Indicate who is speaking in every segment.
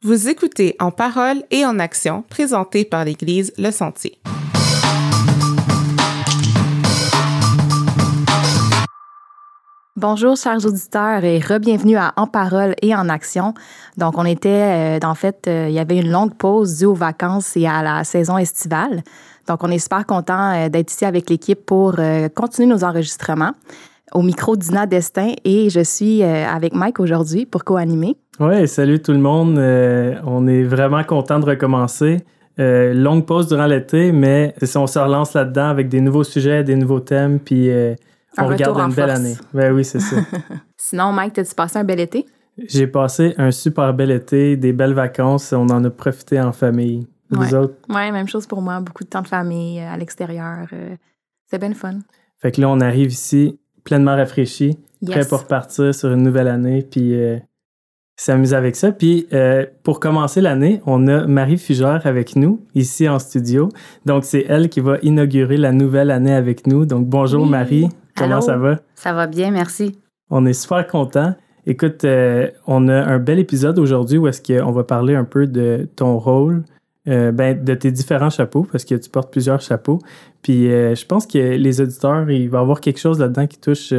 Speaker 1: Vous écoutez En parole et en action, présenté par l'Église Le Sentier.
Speaker 2: Bonjour, chers auditeurs, et re-bienvenue à En parole et en action. Donc, on était, euh, en fait, euh, il y avait une longue pause due aux vacances et à la saison estivale. Donc, on est super content euh, d'être ici avec l'équipe pour continuer nos enregistrements. Au micro Dina Destin et je suis avec Mike aujourd'hui pour co-animer.
Speaker 3: Oui, salut tout le monde. on est vraiment content de recommencer. longue pause durant l'été, mais on se relance là-dedans avec des nouveaux sujets, des nouveaux thèmes, puis on regarde une belle année. Ben oui, c'est ça.
Speaker 2: Sinon, Mike, t'as-tu passé un bel été?
Speaker 3: J'ai passé un super bel été, des belles vacances. On en a profité en famille.
Speaker 2: Vous
Speaker 3: autres?
Speaker 2: Oui, même chose pour moi. Beaucoup de temps de famille euh, à l'extérieur. Euh, c'est bien fun.
Speaker 3: Fait que là, on arrive ici pleinement rafraîchi, prêt pour partir sur une nouvelle année, puis euh, s'amuser avec ça. Puis pour commencer l'année, on a Marie Fugère avec nous ici en studio. Donc c'est elle qui va inaugurer la nouvelle année avec nous. Donc bonjour Marie. Comment ça va?
Speaker 4: Ça va bien, merci.
Speaker 3: On est super content. Écoute, euh, on a un bel épisode aujourd'hui où est-ce qu'on va parler un peu de ton rôle, euh, ben, de tes différents chapeaux, parce que tu portes plusieurs chapeaux. Puis euh, je pense que les auditeurs, il va y avoir quelque chose là-dedans qui touche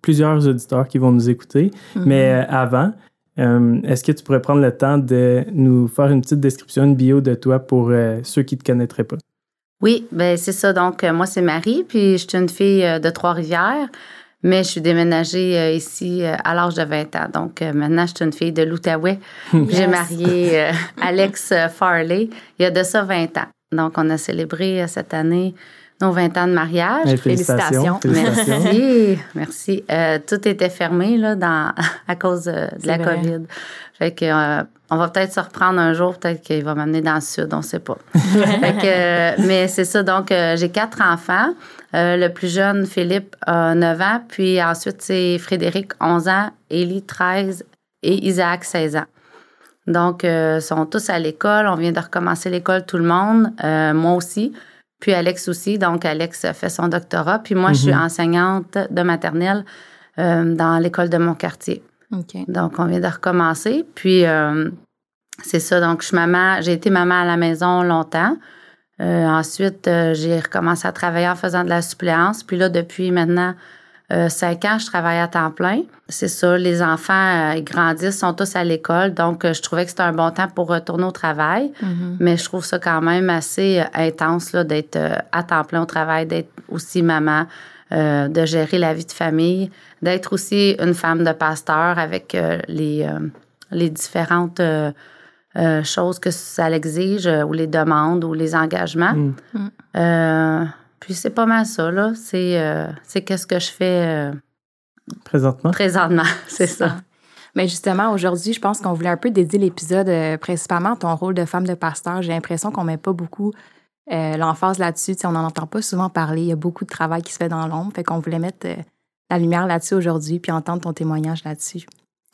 Speaker 3: plusieurs auditeurs qui vont nous écouter. Mm-hmm. Mais avant, est-ce que tu pourrais prendre le temps de nous faire une petite description, une bio de toi pour ceux qui ne te connaîtraient pas?
Speaker 4: Oui, ben c'est ça. Donc, euh, moi, c'est Marie, puis je suis une fille euh, de Trois-Rivières, mais je suis déménagée euh, ici à l'âge de 20 ans. Donc, maintenant, je suis une fille de l'Outaouais. J'ai marié Alex Farley il y a de ça 20 ans. Donc, on a célébré cette année nos 20 ans de mariage.
Speaker 3: félicitations.
Speaker 4: Merci. Merci. tout était fermé là, dans, à cause de la COVID. Fait que on va peut-être se reprendre un jour, peut-être qu'il va m'amener dans le sud, on ne sait pas. Euh, mais c'est ça, donc euh, j'ai quatre enfants. Euh, le plus jeune, Philippe, a 9 ans, puis ensuite c'est Frédéric, 11 ans, Élie, 13 et Isaac, 16 ans. Donc, ils sont tous à l'école. On vient de recommencer l'école, tout le monde. moi aussi. Puis Alex aussi. Donc, Alex fait son doctorat. Puis moi, je suis mm-hmm. enseignante de maternelle dans l'école de mon quartier. Donc, on vient de recommencer. Puis, euh, c'est ça. Donc, je suis maman. J'ai été maman à la maison longtemps. Euh, ensuite, euh, j'ai recommencé à travailler en faisant de la suppléance. Puis là, depuis maintenant cinq ans, je travaille à temps plein. C'est ça. Les enfants, ils grandissent, sont tous à l'école. Donc, je trouvais que c'était un bon temps pour retourner au travail. Mm-hmm. Mais je trouve ça quand même assez intense d'être à temps plein au travail, d'être aussi maman. Euh, de gérer la vie de famille, d'être aussi une femme de pasteur avec euh, les, euh, les différentes choses que ça l'exige ou les demandes ou les engagements. Mm. Mm. Puis c'est pas mal ça, là. C'est qu'est-ce que je fais
Speaker 3: présentement.
Speaker 4: Présentement, c'est ça.
Speaker 2: Mais justement, aujourd'hui, je pense qu'on voulait un peu dédier l'épisode principalement à ton rôle de femme de pasteur. J'ai l'impression qu'on met pas beaucoup euh, l'emphase là-dessus, on n'en entend pas souvent parler. Il y a beaucoup de travail qui se fait dans l'ombre. Fait qu'on voulait mettre euh, la lumière là-dessus aujourd'hui puis entendre ton témoignage là-dessus.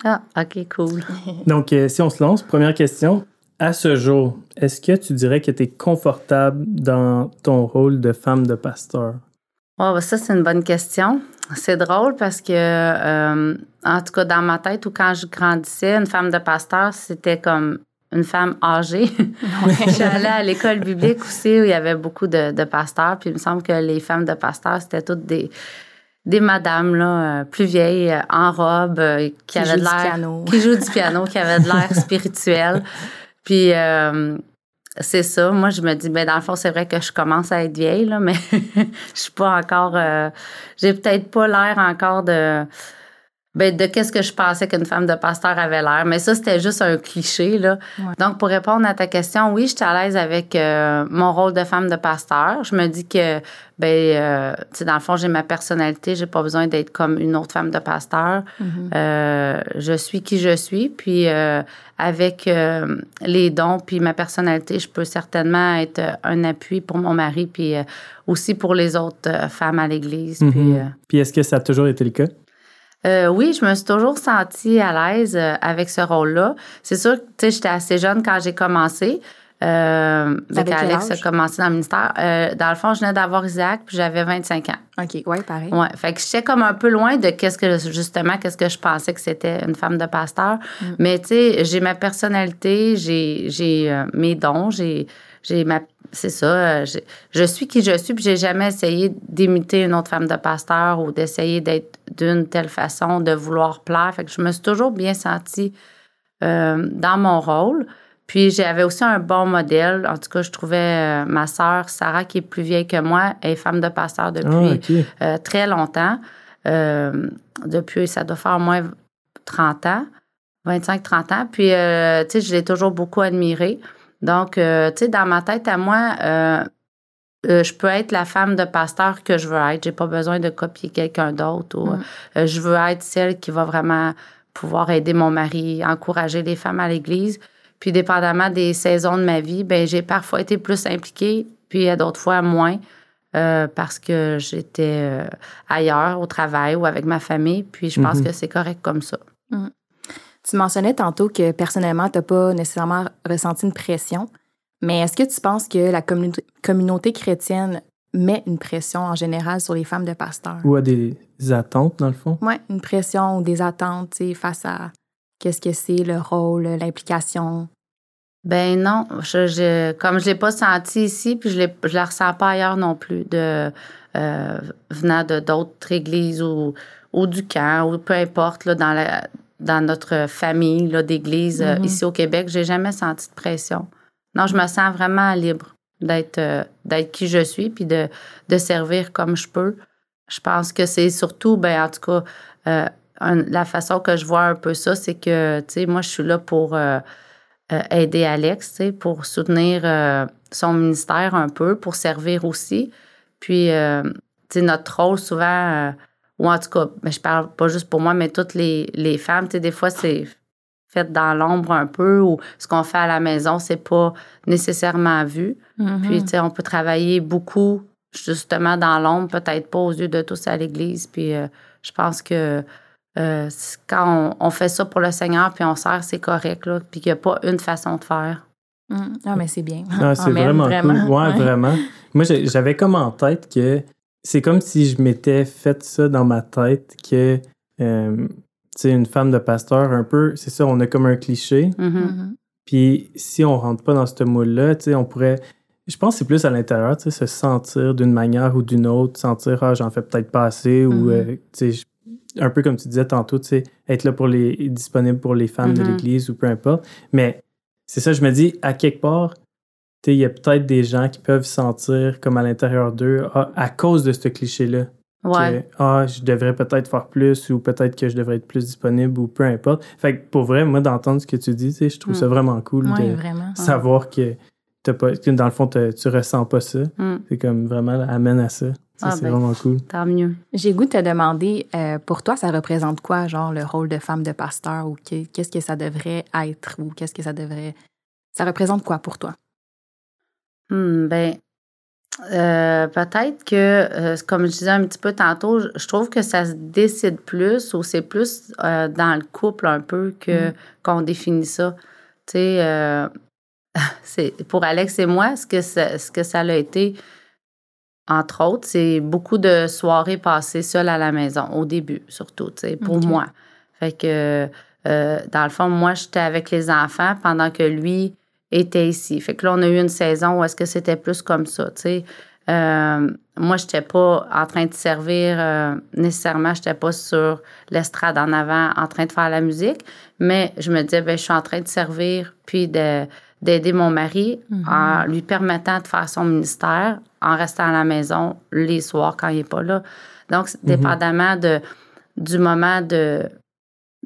Speaker 4: Ah, OK, cool.
Speaker 3: Donc, euh, si on se lance, première question. À ce jour, est-ce que tu dirais que tu es confortable dans ton rôle de femme de pasteur?
Speaker 4: Oh, ça, c'est une bonne question. C'est drôle parce que, en tout cas, dans ma tête ou quand je grandissais, une femme de pasteur, c'était comme une femme âgée. J'allais à l'école biblique aussi où il y avait beaucoup de, pasteurs. Puis il me semble que les femmes de pasteurs, c'était toutes des, des madames là, euh, plus vieilles, euh, en robe, euh, qui, avaient de l'air. Qui jouent du piano, qui avaient de l'air spirituel. Puis c'est ça. Moi, je me dis, ben dans le fond, c'est vrai que je commence à être vieille, là, mais je suis pas encore. J'ai peut-être pas l'air encore de ben, de qu'est-ce que je pensais qu'une femme de pasteur avait l'air? Mais ça, c'était juste un cliché. Là. Donc, pour répondre à ta question, oui, j'étais à l'aise avec euh, mon rôle de femme de pasteur. Je me dis que, ben, euh, dans le fond, j'ai ma personnalité. J'ai pas besoin d'être comme une autre femme de pasteur. Mm-hmm. Euh, je suis qui je suis. Puis, avec les dons puis ma personnalité, je peux certainement être un appui pour mon mari puis aussi pour les autres femmes à l'Église.
Speaker 3: Mm-hmm. puis est-ce que ça a toujours été le cas?
Speaker 4: Euh, oui, je me suis toujours sentie à l'aise euh, avec ce rôle-là. C'est sûr que j'étais assez jeune quand j'ai commencé. Euh, avec Alex a commencé dans le ministère. Euh, dans le fond, je venais d'avoir Isaac, puis j'avais 25 ans.
Speaker 2: OK, ouais, pareil.
Speaker 4: Ouais, fait que j'étais comme un peu loin de qu'est-ce que, justement, qu'est-ce que je pensais que c'était une femme de pasteur. Mm. Mais, tu sais, j'ai ma personnalité, j'ai, j'ai euh, mes dons, j'ai, j'ai ma, c'est ça, euh, je suis qui je suis, puis j'ai jamais essayé d'imiter une autre femme de pasteur ou d'essayer d'être d'une telle façon, de vouloir plaire. Fait que je me suis toujours bien sentie euh, dans mon rôle. Puis j'avais aussi un bon modèle. En tout cas, je trouvais euh, ma sœur Sarah, qui est plus vieille que moi, est femme de pasteur depuis ah, euh, très longtemps. depuis, ça doit faire au moins 30 ans, 25-30 ans. Puis, tu sais, je l'ai toujours beaucoup admirée. Donc, tu sais, dans ma tête à moi, je peux être la femme de pasteur que je veux être. J'ai pas besoin de copier quelqu'un d'autre. Ou, mm. je veux être celle qui va vraiment pouvoir aider mon mari, encourager les femmes à l'église. Puis, dépendamment des saisons de ma vie, ben j'ai parfois été plus impliquée, puis d'autres fois moins, euh, parce que j'étais euh, ailleurs, au travail ou avec ma famille. Puis, je pense mhm. que c'est correct comme ça.
Speaker 2: Mhm. Tu mentionnais tantôt que personnellement, tu n'as pas nécessairement ressenti une pression. Mais est-ce que tu penses que la communauté chrétienne met une pression en général sur les femmes de pasteurs?
Speaker 3: Ou à des attentes, dans le fond?
Speaker 2: Oui, une pression ou des attentes face à qu'est-ce que c'est, le rôle, l'implication?
Speaker 4: Ben non, je, comme je l'ai pas senti ici, puis je ne la ressens pas ailleurs non plus, de euh, venant de d'autres églises ou, ou du camp, ou peu importe, là, dans, la, dans notre famille d'église euh, mm-hmm. ici au Québec, j'ai jamais senti de pression. Non, je me sens vraiment libre d'être euh, d'être qui je suis, puis de, de servir comme je peux. Je pense que c'est surtout, ben en tout cas, euh, la façon que je vois un peu ça, c'est que, tu sais, moi, je suis là pour euh, aider Alex, tu sais, pour soutenir son ministère un peu, pour servir aussi. Puis, tu sais, notre rôle souvent, ou en tout cas, ben, je parle pas juste pour moi, mais toutes les, les femmes, tu sais, des fois, c'est fait dans l'ombre un peu ou ce qu'on fait à la maison, c'est pas nécessairement vu. Mm-hmm. Puis, tu sais, on peut travailler beaucoup justement dans l'ombre, peut-être pas aux yeux de tous à l'Église. Puis, euh, je pense que euh, quand on, fait ça pour le Seigneur, puis on sert, c'est correct, là, puis qu'il n'y a pas une façon de faire.
Speaker 2: Mm. Ah, mais c'est bien.
Speaker 3: Ah, c'est vraiment, vraiment, cool. Ouais, vraiment. Moi, j'avais comme en tête que c'est comme si je m'étais fait ça dans ma tête que euh, c'est une femme de pasteur, un peu, c'est ça, on a comme un cliché.
Speaker 4: Mm-hmm. Mm-hmm.
Speaker 3: Puis si on rentre pas dans ce moule-là, tu sais, on pourrait. Je pense que c'est plus à l'intérieur, tu sais, se sentir d'une manière ou d'une autre, sentir, ah, j'en fais peut-être pas assez, ou, mm-hmm. euh, tu sais, un peu comme tu disais tantôt, tu sais, être là pour les. disponible pour les femmes de l'Église ou peu importe. Mais c'est ça, je me dis, à quelque part, tu il y a peut-être des gens qui peuvent sentir comme à l'intérieur d'eux, ah, à cause de ce cliché-là.
Speaker 4: Ouais.
Speaker 3: ah, je devrais peut-être faire plus ou peut-être que je devrais être plus disponible ou peu importe. Fait que pour vrai, moi, d'entendre ce que tu dis, je trouve ça mm. vraiment cool de savoir que, pas, dans le fond, tu ressens pas ça.
Speaker 4: Mm.
Speaker 3: C'est comme vraiment amène à ça.
Speaker 4: Ah,
Speaker 3: c'est
Speaker 4: ben,
Speaker 3: vraiment cool.
Speaker 4: Tant mieux.
Speaker 2: J'ai goût de te demander, euh, pour toi, ça représente quoi, genre, le rôle de femme de pasteur ou qu'est-ce que ça devrait être ou qu'est-ce que ça devrait. Ça représente quoi pour toi?
Speaker 4: Hmm, ben, euh, peut-être que, euh, comme je disais un petit peu tantôt, je trouve que ça se décide plus ou c'est plus euh, dans le couple un peu que mm. qu'on définit ça. Tu sais, c'est pour Alex et moi, ce que ça, ce que ça a été, entre autres, c'est beaucoup de soirées passées seules à la maison au début, surtout. Tu sais, pour moi. Fait que dans le fond, moi, j'étais avec les enfants pendant que lui était ici. Fait que là, on a eu une saison où est-ce que c'était plus comme ça, tu sais. Euh, moi, je n'étais pas en train de servir euh, nécessairement, je n'étais pas sur l'estrade en avant en train de faire la musique, mais je me disais, ben, je suis en train de servir puis d'aider mon mari mm-hmm. en lui permettant de faire son ministère en restant à la maison les soirs quand il n'est pas là. Donc, mm-hmm. dépendamment de, du moment de,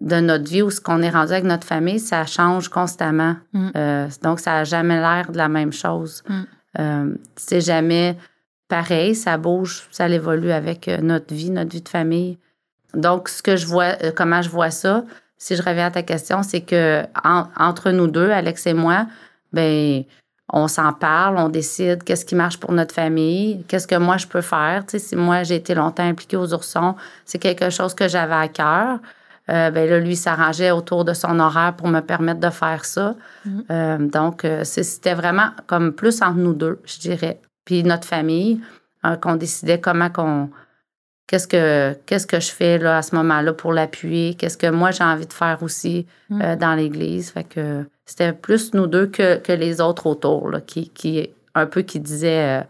Speaker 4: de notre vie ou ce qu'on est rendu avec notre famille, ça change constamment. Mm. Euh, donc, ça n'a jamais l'air de la même chose.
Speaker 2: Mm.
Speaker 4: Euh, c'est jamais pareil, ça bouge, ça évolue avec euh, notre vie, notre vie de famille. Donc, ce que je vois, comment je vois ça, si je reviens à ta question, c'est que entre nous deux, Alex et moi, ben on s'en parle, on décide qu'est-ce qui marche pour notre famille, qu'est-ce que moi je peux faire. Tu sais, si moi j'ai été longtemps impliquée aux oursons, c'est quelque chose que j'avais à cœur. Euh, ben là, lui s'arrangeait autour de son horaire pour me permettre de faire ça.
Speaker 2: Mhm.
Speaker 4: Euh, donc, euh, c'était vraiment comme plus entre nous deux, je dirais. Puis notre famille, euh, qu'on décidait comment qu'on. Qu'est-ce que, qu'est-ce que je fais là, à ce moment-là pour l'appuyer? Qu'est-ce que moi j'ai envie de faire aussi
Speaker 2: Mhm.
Speaker 4: euh, dans l'Église? Fait que c'était plus nous deux que, que les autres autour, là, qui, qui un peu qui disaient.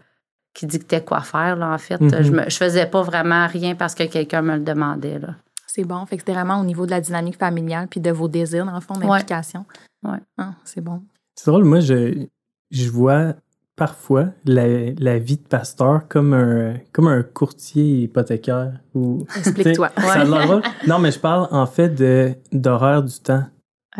Speaker 4: qui dictaient quoi faire, là, en fait. Je, me, je faisais pas vraiment rien parce que quelqu'un me le demandait, là.
Speaker 2: C'est bon. Fait que c'était vraiment au niveau de la dynamique familiale puis de vos désirs, dans le fond, d'implication.
Speaker 4: Ouais.
Speaker 2: Ah, c'est bon.
Speaker 3: C'est drôle, moi, je, je vois parfois la, la vie de pasteur comme un, comme un courtier hypothécaire. Ou,
Speaker 2: Explique-toi.
Speaker 3: Drôle. Non, mais je parle en fait de, d'horaire du temps.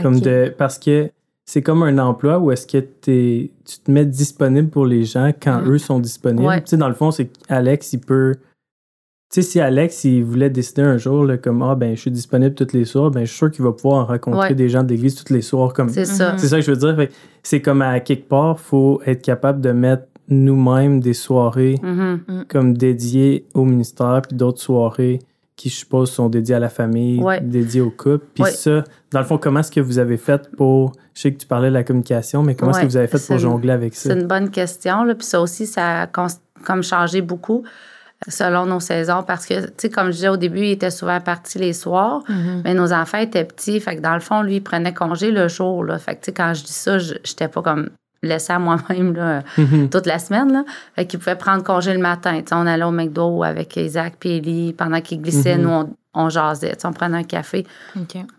Speaker 3: Comme de, parce que c'est comme un emploi où est-ce que t'es, tu te mets disponible pour les gens quand
Speaker 2: Mhm.
Speaker 3: eux sont disponibles.
Speaker 4: Ouais.
Speaker 3: Tu sais, dans le fond, c'est qu'Alex, il peut. Tu sais, si Alex, il voulait décider un jour, là, comme, ah, ben, je suis disponible tous les soirs, ben, je suis sûr qu'il va pouvoir rencontrer
Speaker 4: Ouais.
Speaker 3: des gens d'église tous les soirs. Comme,
Speaker 4: C'est ça.
Speaker 2: Mhm.
Speaker 3: c'est ça que je veux dire. C'est comme à quelque part, faut être capable de mettre nous-mêmes des soirées
Speaker 4: Mhm.
Speaker 3: comme dédiées au ministère, puis d'autres soirées qui, je suppose, sont dédiées à la famille,
Speaker 4: Ouais.
Speaker 3: dédiées au couple. Puis
Speaker 4: Ouais.
Speaker 3: ça, dans le fond, comment est-ce que vous avez fait pour... Je sais que tu parlais de la communication, mais comment est-ce que vous avez fait pour
Speaker 4: une-
Speaker 3: jongler avec ça?
Speaker 4: C'est une bonne question. Là. Puis ça aussi, ça a cons- comme changé beaucoup selon nos saisons parce que, tu sais, comme je disais au début, il était souvent parti les soirs,
Speaker 2: Mhm.
Speaker 4: mais nos enfants étaient petits. Fait que dans le fond, lui, il prenait congé le jour. Là. Fait que, tu sais, quand je dis ça, je n'étais pas comme laissée à moi-même
Speaker 3: Mhm.
Speaker 4: toute la semaine. Là. Fait qu'il pouvait prendre congé le matin. Tu sais, on allait au McDo avec Isaac et Ellie. Pendant qu'ils glissaient,
Speaker 3: Mhm.
Speaker 4: nous, on, on jasait. Tu sais, on prenait un café.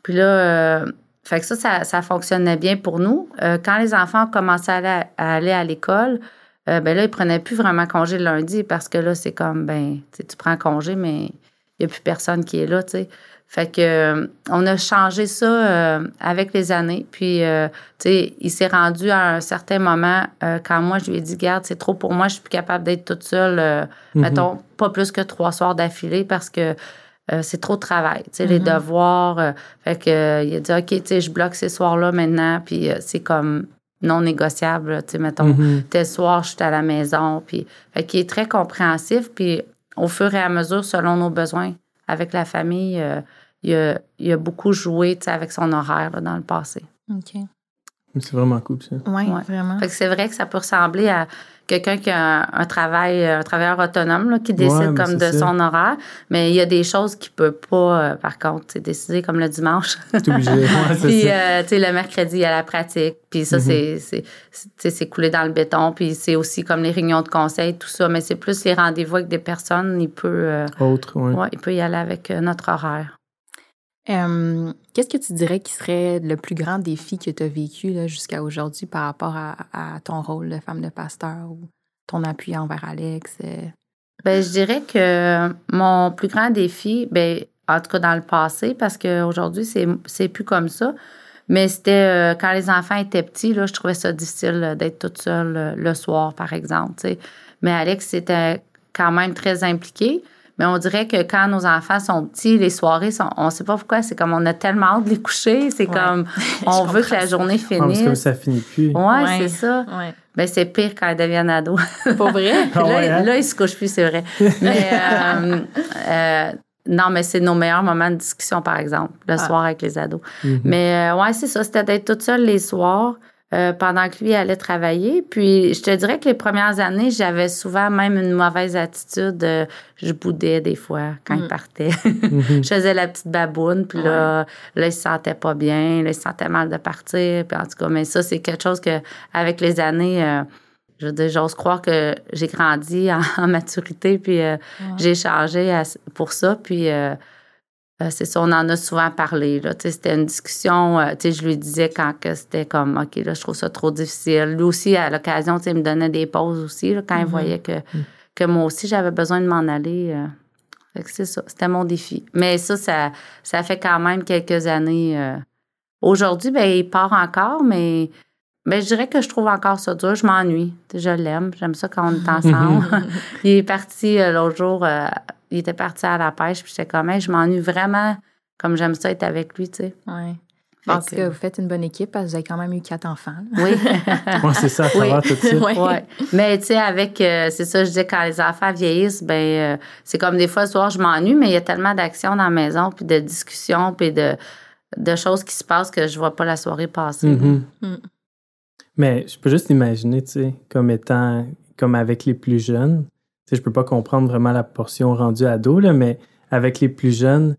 Speaker 4: Puis là, euh, fait que ça, ça, ça fonctionnait bien pour nous. Euh, quand les enfants commençaient à, aller à l'école, euh, ben là, ils prenaient plus vraiment congé le lundi parce que là, c'est comme, ben, tu prends congé, mais il n'y a plus personne qui est là, tu sais. Fait que euh, on a changé ça euh, avec les années. Puis, euh, tu sais, il s'est rendu à un certain moment quand moi, je lui ai dit, garde, c'est trop pour moi, je suis plus capable d'être toute seule,
Speaker 3: Mhm.
Speaker 4: mettons, pas plus que trois soirs d'affilée parce que euh, c'est trop de travail, tu sais, les
Speaker 2: Mhm.
Speaker 4: devoirs. euh, fait que, euh, il a dit, OK, tu sais, je bloque ces soirs-là maintenant, puis c'est comme non négociable, tu sais, mettons,
Speaker 3: Mhm.
Speaker 4: tel soir, je suis à la maison, puis fait qu'il est très compréhensif, puis au fur et à mesure, selon nos besoins avec la famille, euh, il, a, il a beaucoup joué, tu sais, avec son horaire là, dans le passé.
Speaker 2: OK.
Speaker 3: C'est vraiment cool, ça.
Speaker 2: Oui,
Speaker 4: Ouais.
Speaker 2: vraiment.
Speaker 4: Fait que c'est vrai que ça peut ressembler à quelqu'un qui a un, un travail, un travailleur autonome, là, qui décide
Speaker 3: Ouais,
Speaker 4: comme de
Speaker 3: c'est ça.
Speaker 4: son horaire, mais il y a des choses qu'il peut pas, euh, par contre, sais, décider comme le dimanche.
Speaker 3: C'est obligé. Ouais, c'est
Speaker 4: Puis, euh, tu sais, le mercredi, il y a la pratique. Puis ça,
Speaker 3: Mhm.
Speaker 4: c'est- c'est c'est- c'est coulé dans le béton. Puis c'est aussi comme les réunions de conseil, tout ça. Mais c'est plus les rendez-vous avec des personnes. Il peut, euh,
Speaker 3: Autre, ouais.
Speaker 4: ouais, il peut y aller avec euh, notre horaire.
Speaker 2: Qu'est-ce que tu dirais qui serait le plus grand défi que tu as vécu jusqu'à aujourd'hui par rapport à, ton rôle de femme de pasteur ou ton appui envers Alex? euh?
Speaker 4: Ben, je dirais que mon plus grand défi, ben, en tout cas dans le passé, parce qu'aujourd'hui, c'est, plus comme ça, mais c'était euh, quand les enfants étaient petits, là, je trouvais ça difficile euh, d'être toute seule le soir, par exemple. Mais Alex était quand même très impliqué. Mais on dirait que quand nos enfants sont petits, les soirées, sont, on ne sait pas pourquoi, c'est comme on a tellement hâte de les coucher. C'est
Speaker 2: Ouais.
Speaker 4: comme, on veut que la
Speaker 2: ça.
Speaker 4: journée
Speaker 3: Ah, parce que
Speaker 4: finisse.
Speaker 3: ça finit plus.
Speaker 4: Ouais,
Speaker 2: Ouais.
Speaker 4: c'est ça.
Speaker 2: Ouais.
Speaker 4: Ben, c'est pire quand ils deviennent ados.
Speaker 2: Pas vrai?
Speaker 4: Là,
Speaker 3: ouais, hein?
Speaker 4: là, ils se couchent plus, c'est vrai. Mais euh, euh, non, mais c'est nos meilleurs moments de discussion, par exemple, le
Speaker 2: Ah.
Speaker 4: soir avec les ados.
Speaker 3: Mhm.
Speaker 4: Mais euh, ouais, c'est ça, c'était d'être toute seule les soirs euh, pendant que lui allait travailler. Puis je te dirais que les premières années, j'avais souvent même une mauvaise attitude. euh, je boudais des fois quand il
Speaker 2: Mm.
Speaker 4: partait.
Speaker 3: Mhm.
Speaker 4: je faisais la petite baboune, puis là, là, il se sentait pas bien, là, il se sentait mal de partir. Puis en tout cas, mais ça, c'est quelque chose que, avec les années, euh, je veux dire, j'ose croire que j'ai grandi en, en maturité, puis euh, j'ai changé à- pour ça. Puis euh, c'est ça, on en a souvent parlé. C'était une discussion. euh, je lui disais quand que c'était comme, OK, là, je trouve ça trop difficile. Lui aussi, à l'occasion, il me donnait des pauses aussi, là, quand il
Speaker 2: Mhm.
Speaker 4: voyait que, que moi aussi, j'avais besoin de m'en aller. euh. C'est ça, c'était mon défi. Mais ça, ça, ça fait quand même quelques années. Aujourd'hui, ben, il part encore, mais ben, je dirais que je trouve encore ça dur. Je m'ennuie. Je l'aime. J'aime ça quand on est ensemble. il est parti l'autre jour, il était parti à la pêche, puis j'étais comme, Hey, je m'ennuie vraiment comme j'aime ça être avec lui, tu sais.
Speaker 2: Ouais. Je pense que, vous faites une bonne équipe parce que vous avez quand même eu quatre enfants.
Speaker 4: Oui.
Speaker 3: Moi, c'est ça, à travers tout ça.
Speaker 4: Oui. Ouais. Mais tu sais, avec, euh, c'est ça, je dis, quand les enfants vieillissent, ben, euh, c'est comme des fois, le soir, je m'ennuie, mais il y a tellement d'actions dans la maison, puis de discussions, puis de, de choses qui se passent que je vois pas la soirée passer.
Speaker 3: Mm-hmm. Mm. Mais je peux juste imaginer, tu sais, comme étant, comme avec les plus jeunes, tu sais, je peux pas comprendre vraiment la portion rendue ado, là, mais avec les plus jeunes,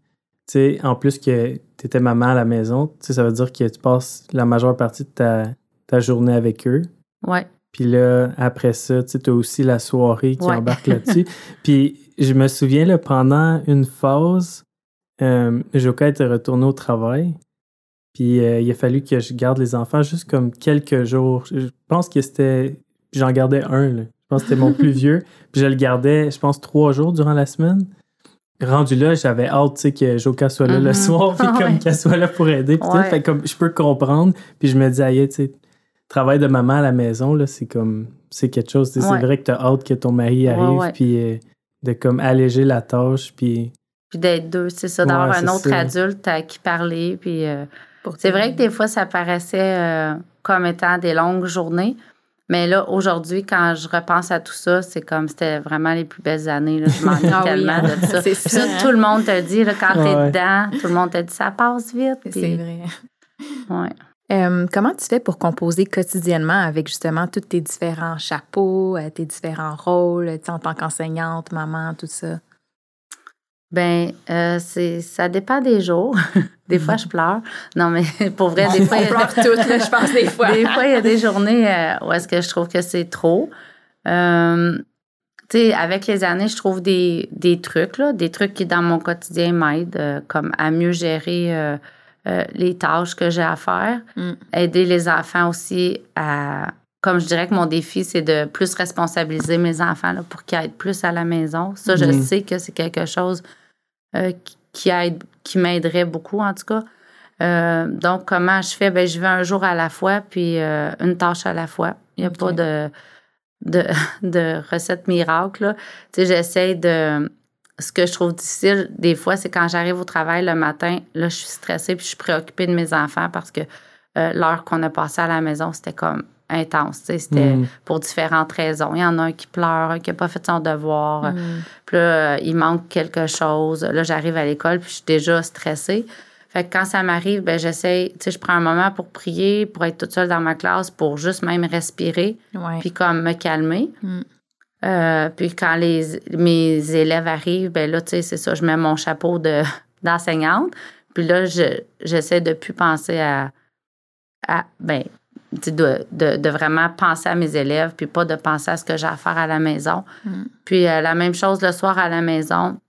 Speaker 3: tu sais, en plus que tu étais maman à la maison, tu sais, ça veut dire que tu passes la majeure partie de ta, ta journée avec eux.
Speaker 4: Ouais.
Speaker 3: Puis là, après ça, tu as aussi la soirée qui embarque là-dessus. Puis je me souviens, là, pendant une phase, euh, Joka était retourné au travail. Puis euh, il a fallu que je garde les enfants juste comme quelques jours. Je pense que c'était. J'en gardais un, là. Je pense que c'était mon plus vieux. Puis je le gardais, je pense, trois jours durant la semaine. Rendu là, j'avais hâte, tu sais, que Joka soit là le
Speaker 4: Mm-hmm.
Speaker 3: soir, puis comme qu'elle soit là pour aider. Puis tout.
Speaker 4: Ouais.
Speaker 3: Fait comme, je peux comprendre. Puis je me dis, aïe, tu sais, travail de maman à la maison, là, c'est comme, c'est quelque chose.
Speaker 4: Ouais.
Speaker 3: C'est vrai que t'as hâte que ton mari arrive,
Speaker 4: ouais.
Speaker 3: puis euh, de comme alléger la tâche, puis...
Speaker 4: Puis d'être deux, c'est ça, d'avoir
Speaker 3: Ouais,
Speaker 4: un autre
Speaker 3: ça.
Speaker 4: adulte à qui parler. Puis euh, c'est vrai que des fois, ça paraissait euh, comme étant des longues journées. Mais là, aujourd'hui, quand je repense à tout ça, c'est comme c'était vraiment les plus belles années. Là. Je m'ennuie
Speaker 2: Ah oui,
Speaker 4: tellement
Speaker 2: hein.
Speaker 4: de ça. Puis
Speaker 2: ça,
Speaker 4: ça,
Speaker 2: hein.
Speaker 4: tout le monde te dit, là, quand t'es dedans, tout le monde te dit ça passe vite.
Speaker 2: C'est vrai.
Speaker 4: ouais.
Speaker 2: Euh, comment tu fais pour composer quotidiennement avec justement tous tes différents chapeaux, euh, tes différents rôles, en tant qu'enseignante, maman, tout ça?
Speaker 4: Ben, euh, c'est, ça dépend des jours. des fois, je pleure. Non, mais pour vrai, des fois, il y a-
Speaker 2: On pleure toutes, là, je pense, des fois.
Speaker 4: des fois, il y a des journées euh, où est-ce que je trouve que c'est trop. Euh, tu sais, avec les années, je trouve des, des trucs, là, des trucs qui, dans mon quotidien, m'aident, euh, comme à mieux gérer les tâches que j'ai à faire.
Speaker 2: Mm.
Speaker 4: Aider les enfants aussi à... Comme je dirais que mon défi, c'est de plus responsabiliser mes enfants là, pour qu'ils aident plus à la maison. Ça, je
Speaker 3: Mhm.
Speaker 4: sais que c'est quelque chose euh, qui- aide, qui m'aiderait beaucoup, en tout cas. Euh, donc, comment je fais? Ben, je vais un jour à la fois, puis euh, une tâche à la fois. Il n'y a pas de, de, de recette miracle. Tu sais, j'essaie de. Ce que je trouve difficile, des fois, c'est quand j'arrive au travail le matin, là, je suis stressée, puis je suis préoccupée de mes enfants parce que l'heure qu'on a passée à la maison, c'était comme intense. C'était
Speaker 3: Mm.
Speaker 4: pour différentes raisons. Il y en a un qui pleure, un qui n'a pas fait son devoir.
Speaker 2: Mm.
Speaker 4: Puis là, euh, il manque quelque chose. Là, j'arrive à l'école, puis je suis déjà stressée. Fait que quand ça m'arrive, ben j'essaie, tu sais, je prends un moment pour prier, pour être toute seule dans ma classe, pour juste même respirer,
Speaker 2: Ouais.
Speaker 4: puis comme me calmer.
Speaker 2: Mm.
Speaker 4: Euh, puis quand les, mes élèves arrivent, ben là, tu sais, c'est ça, je mets mon chapeau de, d'enseignante. Puis là, je, j'essaie de plus penser à, à ben, de, de, de vraiment penser à mes élèves, puis pas de penser à ce que j'ai à faire à la maison.
Speaker 2: Mm.
Speaker 4: Puis euh, la même chose le soir à la maison,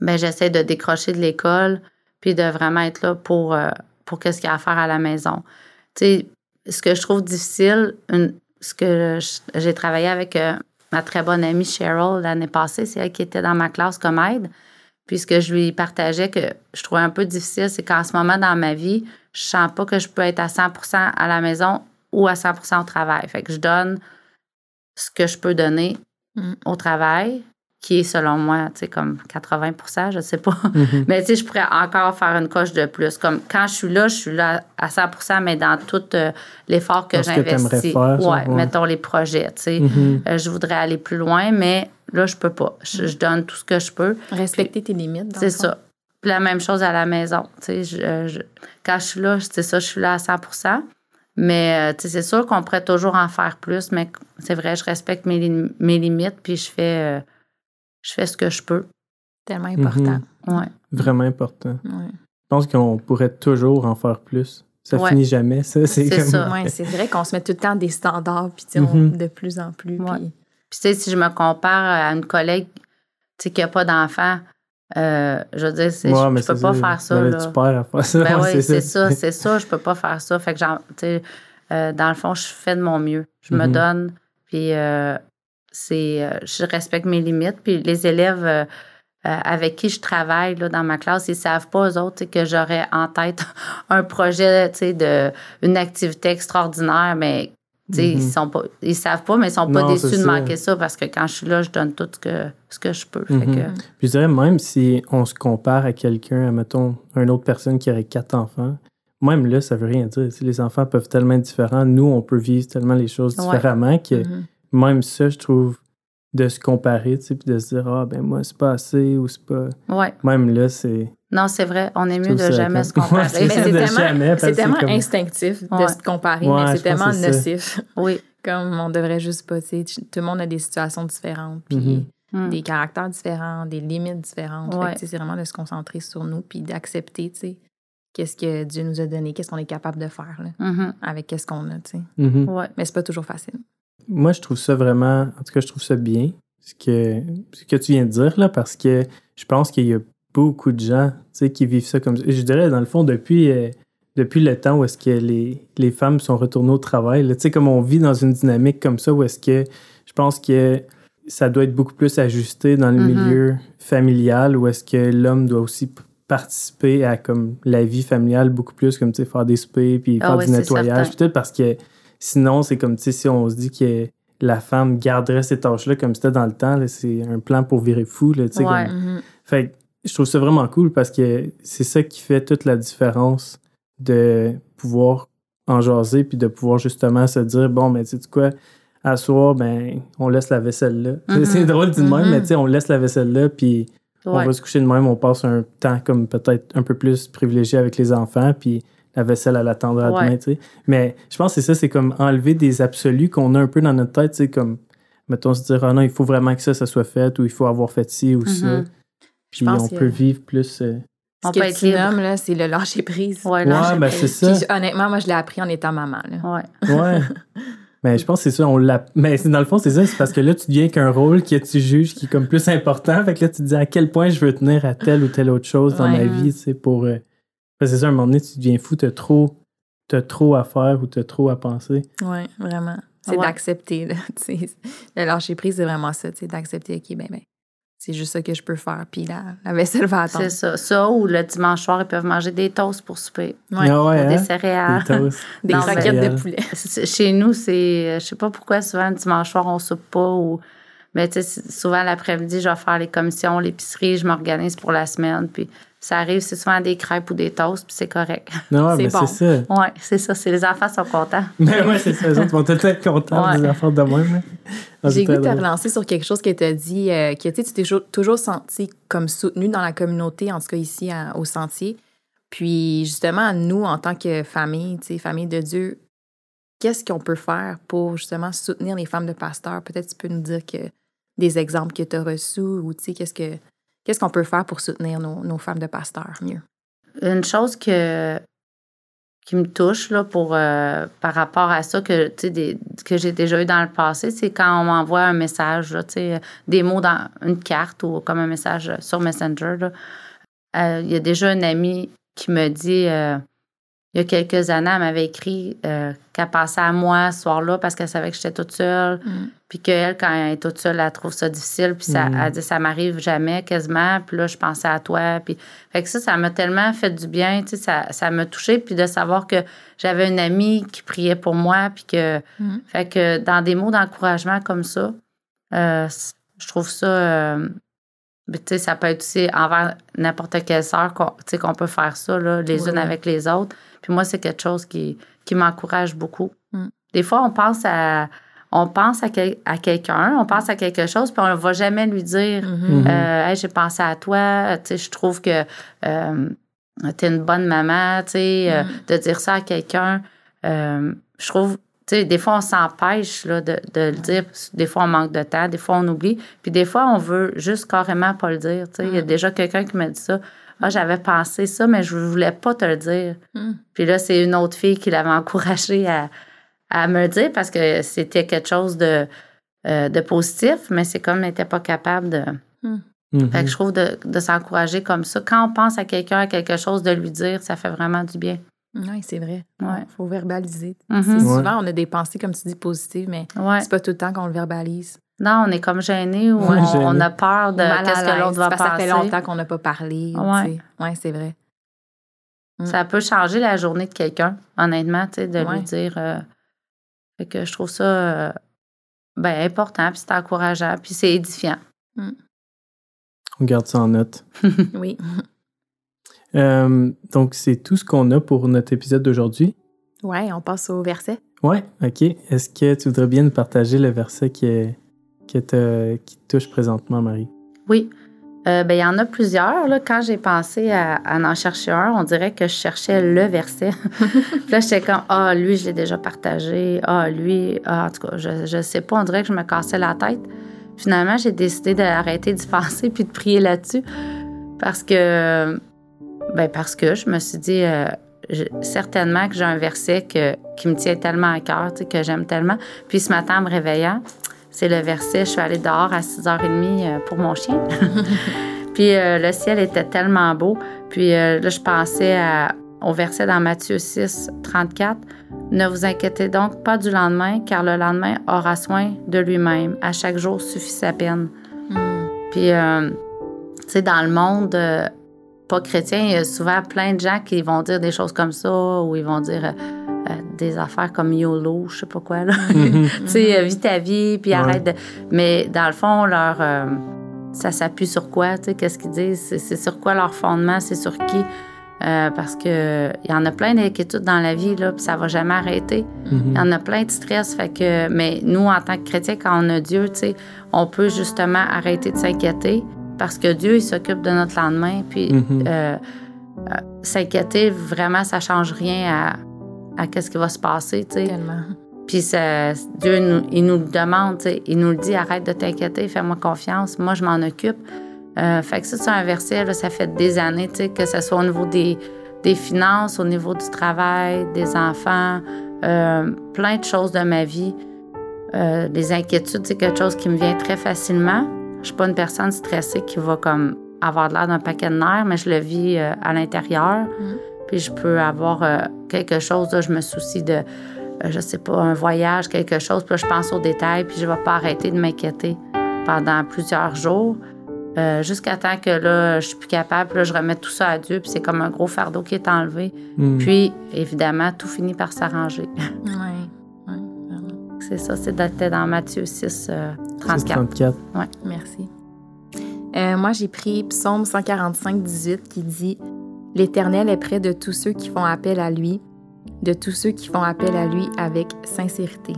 Speaker 4: ben, j'essaie de décrocher de l'école, puis de vraiment être là pour, euh, pour qu'est-ce qu'il y a à faire à la maison. Tu sais, ce que je trouve difficile, une- ce que j'ai travaillé avec euh, ma très bonne amie Cheryl l'année passée, c'est elle qui était dans ma classe comme aide. Puis ce que je lui partageais que je trouvais un peu difficile, c'est qu'en ce moment dans ma vie, je sens pas que je peux être à 100% à la maison ou à 100% au travail. Fait que je donne ce que je peux donner
Speaker 2: Mm.
Speaker 4: au travail, qui est selon moi, tu sais, comme 80% je sais pas.
Speaker 3: Mhm.
Speaker 4: Mais tu sais, je pourrais encore faire une coche de plus. Comme quand je suis là, je suis là à 100% mais dans tout euh, l'effort que j'investis.
Speaker 3: faire, ça,
Speaker 4: ouais,
Speaker 3: ouais.
Speaker 4: mettons les projets, tu sais.
Speaker 3: Mhm.
Speaker 4: Euh, je voudrais aller plus loin, mais là, je peux pas. Je, je donne tout ce que je peux.
Speaker 2: Respecter tes limites.
Speaker 4: C'est ça. Puis la même chose à la maison. Tu sais, je- euh, je- quand je suis là, c'est ça, je suis là à 100% Mais tu sais, c'est sûr qu'on pourrait toujours en faire plus, mais c'est vrai, je respecte mes, mes limites, puis je fais, euh, je fais ce que je peux.
Speaker 2: Tellement important.
Speaker 3: Mhm.
Speaker 4: Ouais.
Speaker 3: Vraiment important.
Speaker 2: Ouais.
Speaker 3: Je pense qu'on pourrait toujours en faire plus. Ça
Speaker 4: Ouais.
Speaker 3: finit jamais, ça. C'est
Speaker 4: C'est
Speaker 3: comme...
Speaker 4: ça.
Speaker 2: Ouais, c'est vrai qu'on se met tout le temps des standards, puis tu sais, on-
Speaker 3: Mhm.
Speaker 2: de plus en plus.
Speaker 4: Ouais.
Speaker 2: puis-
Speaker 4: Puis, tu sais, si je me compare à une collègue tu sais, qui n'a pas d'enfant, euh, je veux dire,
Speaker 3: Ouais,
Speaker 4: je, peux pas faire ça.
Speaker 3: Ben
Speaker 4: là.
Speaker 3: tu perds à faire ça.
Speaker 4: Ben oui, c'est ça, c'est ça, je peux pas faire ça. Fait que, euh, dans le fond, je fais de mon mieux. Je me
Speaker 3: Mhm.
Speaker 4: donne, puis euh, c'est, euh, je respecte mes limites. Puis les élèves euh, euh, avec qui je travaille là, dans ma classe, ils savent pas, eux autres, que j'aurais en tête un projet, de, une activité extraordinaire, mais sais,
Speaker 3: Mhm.
Speaker 4: ils sont pas, ils savent pas, mais ils sont pas
Speaker 3: Non,
Speaker 4: déçus de
Speaker 3: ça.
Speaker 4: manquer ça parce que quand je suis là, je donne tout ce que, ce que je peux. Fait
Speaker 3: Mhm.
Speaker 4: que,
Speaker 3: Puis je dirais, même si on se compare à quelqu'un, mettons, une autre personne qui aurait quatre enfants, même là, ça veut rien dire. les enfants peuvent tellement être différents. Nous, on peut vivre tellement les choses différemment que mm-hmm. Même ça, je trouve, de se comparer, tu sais, puis de se dire, ah, ben moi, c'est pas assez ou c'est pas.
Speaker 4: Ouais.
Speaker 3: Même là, c'est.
Speaker 4: Non, c'est vrai. On est mieux de jamais se comparer.
Speaker 2: mais c'est tellement, tellement instinctif de se comparer, mais c'est tellement nocif.
Speaker 4: Oui.
Speaker 2: Comme on devrait juste pas, tu sais, tout le monde a des situations différentes, puis mm-hmm. Mm. des caractères différents, des limites différentes. C'est vraiment de se concentrer sur nous puis d'accepter, tu sais, qu'est-ce que Dieu nous a donné, qu'est-ce qu'on est capable de faire là,
Speaker 4: mm-hmm.
Speaker 2: avec qu'est-ce qu'on a, tu sais.
Speaker 3: Mm-hmm.
Speaker 4: ouais.
Speaker 2: Mais c'est pas toujours facile.
Speaker 3: Moi, je trouve ça vraiment, en tout cas, je trouve ça bien, ce que, ce que tu viens de dire, là, parce que je pense qu'il y a beaucoup de gens, tu sais, qui vivent ça comme ça. Je dirais, dans le fond, depuis, euh, depuis le temps où est-ce que les, les femmes sont retournées au travail, tu sais, comme on vit dans une dynamique comme ça, où est-ce que je pense que ça doit être beaucoup plus ajusté dans le mm-hmm. milieu familial ou est-ce que l'homme doit aussi participer à comme la vie familiale beaucoup plus comme tu sais faire des soupers puis ah faire du nettoyage peut-être parce que sinon c'est comme si on se dit que la femme garderait ces tâches là comme c'était dans le temps c'est un plan pour virer fou là tu sais
Speaker 4: mm-hmm.
Speaker 3: fait je trouve ça vraiment cool parce que c'est ça qui fait toute la différence de pouvoir en jaser puis de pouvoir justement se dire bon mais tu sais quoi à soir, ben, on laisse la vaisselle là. C'est
Speaker 4: mm-hmm.
Speaker 3: drôle de même, mais tu sais, on laisse la vaisselle là, puis on va se coucher de même, on passe un temps comme peut-être un peu plus privilégié avec les enfants, puis la vaisselle, à demain, tu sais. Mais je pense que c'est ça, c'est comme enlever des absolus qu'on a un peu dans notre tête, tu sais, comme, mettons, se dire, ah non, il faut vraiment que ça, ça soit fait, ou il faut avoir fait ci ou ça.
Speaker 4: Mm-hmm.
Speaker 3: Puis on peut vivre plus... Euh,
Speaker 2: ce que tu nommes, là, c'est le lâcher prise.
Speaker 4: Ouais,
Speaker 3: ouais ben c'est ça.
Speaker 2: honnêtement, moi, je l'ai appris en étant maman. Là.
Speaker 4: Ouais.
Speaker 3: Ouais. Mais je pense que c'est ça, on l'a. Mais dans le fond, c'est ça, c'est parce que là, tu deviens qu'un rôle que tu juges qui est comme plus important. Fait que là, tu te dis à quel point je veux tenir à telle ou telle autre chose dans ma vie, tu sais, pour. Euh, c'est ça, à un moment donné, tu deviens fou, t'as trop, as trop à faire ou t'as trop à penser.
Speaker 2: Oui, vraiment. C'est d'accepter. Le lâcher prise, c'est vraiment ça, tu sais, d'accepter, OK, ben, ben, c'est juste ça que je peux faire. Puis la, la vaisselle va attendre.
Speaker 4: C'est ça. Ça, ou le dimanche soir, ils peuvent manger des toasts pour souper.
Speaker 3: Ouais. Ah ouais,
Speaker 4: des
Speaker 3: hein?
Speaker 4: céréales.
Speaker 3: Des toasts.
Speaker 2: des croquettes de poulet.
Speaker 4: Chez nous, c'est. Je sais pas pourquoi souvent le dimanche soir, on soupe pas ou. Mais tu sais, souvent l'après-midi, je vais faire les commissions, l'épicerie, je m'organise pour la semaine. Puis ça arrive, c'est souvent des crêpes ou des toasts, puis c'est correct.
Speaker 3: Non, mais c'est ça.
Speaker 4: Oui, c'est ça. C'est les enfants sont contents.
Speaker 3: Mais oui, c'est ça. Les autres vont être contents des enfants de même.
Speaker 2: Ah, J'ai goûté te relancer sur quelque chose que tu as dit, euh, que tu t'es toujours senti comme soutenu dans la communauté, en tout cas ici au Sentier. Puis justement, nous, en tant que famille, famille de Dieu, qu'est-ce qu'on peut faire pour justement soutenir les femmes de pasteurs? Peut-être tu peux nous dire que des exemples que tu as reçus ou qu'est-ce que Qu'est-ce qu'on peut faire pour soutenir nos, femmes de pasteurs mieux?
Speaker 4: Une chose que, qui me touche là, pour, euh, par rapport à ça que, que j'ai déjà eu dans le passé, c'est quand on m'envoie un message, là, des mots dans une carte ou comme un message sur Messenger. Euh, il y a déjà un ami qui me dit euh, il y a quelques années, elle m'avait écrit euh, qu'elle passait à moi ce soir-là parce qu'elle savait que j'étais toute seule.
Speaker 2: Mm.
Speaker 4: Puis qu'elle, quand elle est toute seule, elle trouve ça difficile. Puis ça, mm. elle dit ça m'arrive jamais quasiment. Puis là, je pensais à toi. Puis fait que ça, ça m'a tellement fait du bien. Tu sais, ça, ça m'a touché. Puis de savoir que j'avais une amie qui priait pour moi. Puis que,
Speaker 2: mm.
Speaker 4: fait que dans des mots d'encouragement comme ça, euh, je trouve ça. Euh, tu sais, ça peut être aussi envers n'importe quelle sœur qu'on peut faire ça, là, les unes avec les autres. Puis moi, c'est quelque chose qui, qui m'encourage beaucoup.
Speaker 2: Mm.
Speaker 4: Des fois, on pense à on pense à, à quelqu'un, on pense à quelque chose, puis on ne va jamais lui dire
Speaker 2: mm-hmm.
Speaker 4: euh, j'ai pensé à toi, tu sais, je trouve que euh, tu es une bonne maman, tu sais, euh,
Speaker 2: mm.
Speaker 4: de dire ça à quelqu'un. je trouve, des fois, on s'empêche de, de, le dire. Des fois, on manque de temps, des fois, on oublie. Puis des fois, on veut juste carrément pas le dire. Il y a mm. déjà quelqu'un qui m'a dit ça. Ah, j'avais pensé ça, mais je voulais pas te le dire.
Speaker 2: Hmm.
Speaker 4: Puis là, c'est une autre fille qui l'avait encouragée à, à, me le dire parce que c'était quelque chose de, euh, de positif, mais c'est comme elle n'était pas capable de.
Speaker 2: Hmm.
Speaker 3: Mm-hmm.
Speaker 4: Fait que je trouve de, de s'encourager comme ça. Quand on pense à quelqu'un, à quelque chose, de lui dire, ça fait vraiment du bien.
Speaker 2: Oui, c'est vrai.
Speaker 4: Il
Speaker 2: faut verbaliser.
Speaker 4: Mm-hmm.
Speaker 2: Souvent, on a des pensées, comme tu dis, positives, mais
Speaker 4: ouais.
Speaker 2: c'est pas tout le temps qu'on le verbalise.
Speaker 4: Non, on est comme gêné ou on, a peur de qu'est-ce que l'autre va penser.
Speaker 2: Ça fait longtemps qu'on n'a pas parlé.
Speaker 4: Oui,
Speaker 2: ouais, c'est vrai.
Speaker 4: Mm. Ça peut changer la journée de quelqu'un, honnêtement, tu sais, de lui dire. Euh, fait que je trouve ça euh, ben, important, puis c'est encourageant, puis c'est édifiant.
Speaker 2: Mm.
Speaker 3: On garde ça en note.
Speaker 2: oui.
Speaker 3: Euh, donc, c'est tout ce qu'on a pour notre épisode d'aujourd'hui.
Speaker 2: Ouais, on passe au verset.
Speaker 3: Ouais, OK. Est-ce que tu voudrais bien nous partager le verset qui, est, qui, te, qui touche présentement, Marie?
Speaker 4: Oui. Euh, ben, il y en a plusieurs. Là. Quand j'ai pensé à, en chercher un, on dirait que je cherchais le verset. Puis là, j'étais comme, ah, lui, je l'ai déjà partagé. Ah, lui, ah, en tout cas, je ne sais pas, on dirait que je me cassais la tête. Finalement, j'ai décidé d'arrêter d'y penser puis de prier là-dessus. Parce que, ben, parce que je me suis dit, euh, certainement que j'ai un verset que, qui me tient tellement à cœur, que j'aime tellement. Puis ce matin, en me réveillant, c'est le verset, je suis allée dehors à 6h30 euh, pour mon chien. puis euh, le ciel était tellement beau. Puis euh, là, je pensais au verset dans Matthieu 6, 34. Ne vous inquiétez donc pas du lendemain, car le lendemain aura soin de lui-même. À chaque jour suffit sa peine. Hmm. Puis, tu sais, dans le monde pas chrétien, il y a souvent plein de gens qui vont dire des choses comme ça, ou ils vont dire euh, des affaires comme YOLO, je sais pas quoi, là. Mhm. tu sais, euh, vis ta vie, puis arrête de... Mais dans le fond, leur... Euh, ça s'appuie sur quoi, tu sais, qu'est-ce qu'ils disent? C'est sur quoi leur fondement? C'est sur qui? parce que il y en a plein d'inquiétudes dans la vie, là, puis ça va jamais arrêter. Mhm. Il y en a plein de stress, fait que... Mais nous, en tant que chrétiens, quand on a Dieu, tu sais, on peut justement arrêter de s'inquiéter parce que Dieu, il s'occupe de notre lendemain, puis... Mhm. s'inquiéter, vraiment, ça change rien à, à qu'est-ce qui va se passer, tu sais. Puis ça, Dieu, nous, il nous le demande, il nous le dit, arrête de t'inquiéter, fais-moi confiance, moi je m'en occupe. Euh, fait que ça, c'est un verset, là, ça fait des années, tu sais, que ce soit au niveau des, des finances, au niveau du travail, des enfants, euh, plein de choses de ma vie. Euh, les inquiétudes, c'est quelque chose qui me vient très facilement. Je suis pas une personne stressée qui va comme avoir l'air d'un paquet de nerfs, mais je le vis à l'intérieur. Mm. Puis je peux avoir euh, quelque chose, là, je me soucie de, euh, je sais pas, un voyage, quelque chose, puis là, je pense aux détails, puis je vais pas arrêter de m'inquiéter pendant plusieurs jours. Euh, jusqu'à temps que là, je suis plus capable, puis là, je remets tout ça à Dieu, puis c'est comme un gros fardeau qui est enlevé. Hmm. Puis, évidemment, tout finit par s'arranger.
Speaker 2: Oui, oui,
Speaker 4: C'est ça, c'est dans Matthieu 6, 34.
Speaker 3: 34.
Speaker 4: Ouais.
Speaker 2: Merci. moi, j'ai pris Psaume 145, 18 qui dit L'Éternel est près de tous ceux qui font appel à lui, de tous ceux qui font appel à lui avec sincérité.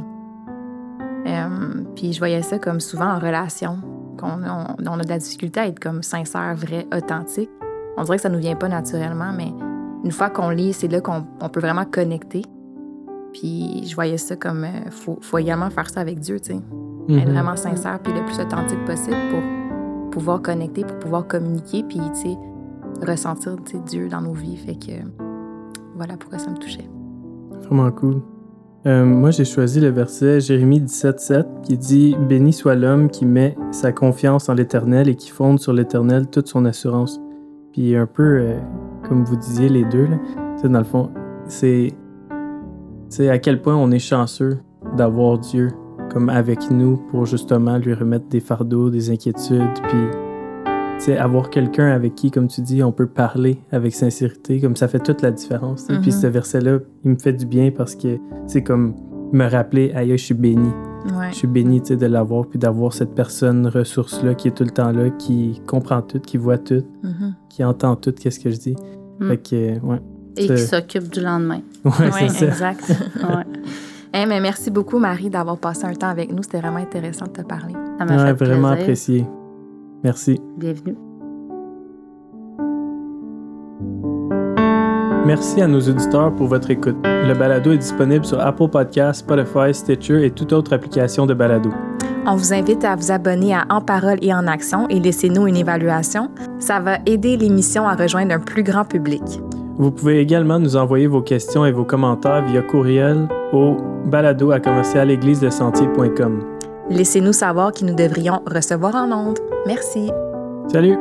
Speaker 2: Euh, puis je voyais ça comme souvent en relation, qu'on on, a de la difficulté à être comme sincère, vrai, authentique. On dirait que ça nous vient pas naturellement, mais une fois qu'on lit, c'est là qu'on peut vraiment connecter. Puis je voyais ça comme euh, faut, faut également faire ça avec Dieu, tu sais. Être mm-hmm. vraiment sincère puis le plus authentique possible pour pouvoir connecter, pour pouvoir communiquer, puis tu sais, ressentir Dieu dans nos vies. Fait que voilà pourquoi ça me touchait.
Speaker 3: Vraiment cool. Euh, moi, j'ai choisi le verset Jérémie 17,7 qui dit Béni soit l'homme qui met sa confiance en l'Éternel et qui fonde sur l'Éternel toute son assurance. Puis un peu, euh, comme vous disiez les deux, là, dans le fond, c'est à quel point on est chanceux d'avoir Dieu comme avec nous pour justement lui remettre des fardeaux, des inquiétudes, puis c'est avoir quelqu'un avec qui, comme tu dis, on peut parler avec sincérité, comme ça fait toute la différence. Et puis mhm. ce verset-là, il me fait du bien parce que c'est comme me rappeler, aïe, je suis béni. Je suis béni de l'avoir, puis d'avoir cette personne ressource-là qui est tout le temps là, qui comprend tout, qui voit tout, mhm. qui entend tout, qu'est-ce que je dis.
Speaker 4: Mm.
Speaker 3: Fait que, ouais.
Speaker 4: Et qui s'occupe du lendemain.
Speaker 3: Ouais, c'est ça.
Speaker 2: exact. ouais. Mais merci beaucoup, Marie, d'avoir passé un temps avec nous. C'était vraiment intéressant de te parler.
Speaker 4: Ça m'a fait
Speaker 3: vraiment apprécié. Merci.
Speaker 4: Bienvenue.
Speaker 3: Merci à nos auditeurs pour votre écoute. Le balado est disponible sur Apple Podcasts, Spotify, Stitcher et toute autre application de balado.
Speaker 2: On vous invite à vous abonner à En Parole et en Action et laissez-nous une évaluation. Ça va aider l'émission à rejoindre un plus grand public.
Speaker 3: Vous pouvez également nous envoyer vos questions et vos commentaires via courriel au balado à commercial
Speaker 2: Laissez-nous savoir qui nous devrions recevoir en ondes. Merci.
Speaker 3: Salut.